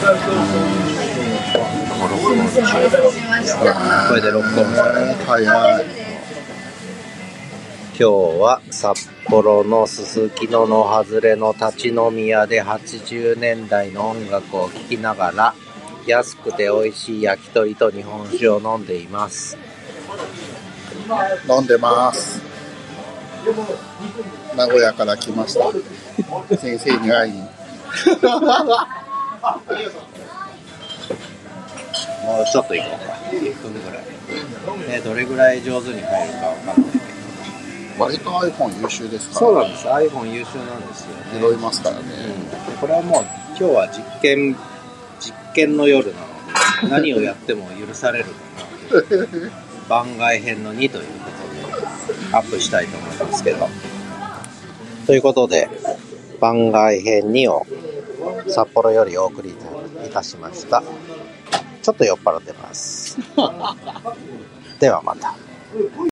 これで録音したね。はいはい。今日は札幌のすすきのの外れの立ち飲み屋で80年代の音楽を聴きながら安くて美味しい焼き鳥と日本酒を飲んでいます。飲んでます。名古屋から来ました。先生に会いに。もうちょっと行こうか。1分ぐらい。ね、どれぐらい上手に入るかわかんないけど。割と iPhone 優秀ですから、そうなんです。iPhone 優秀なんですよ、ね。拾いますからね。うん、でこれはもう今日は実験実験の夜なので何をやっても許されるかな 番外編の2ということでアップしたいと思いますけどということで番外編2を札幌よりお送りいたしました。ちょっと酔っ払ってます。ではまた。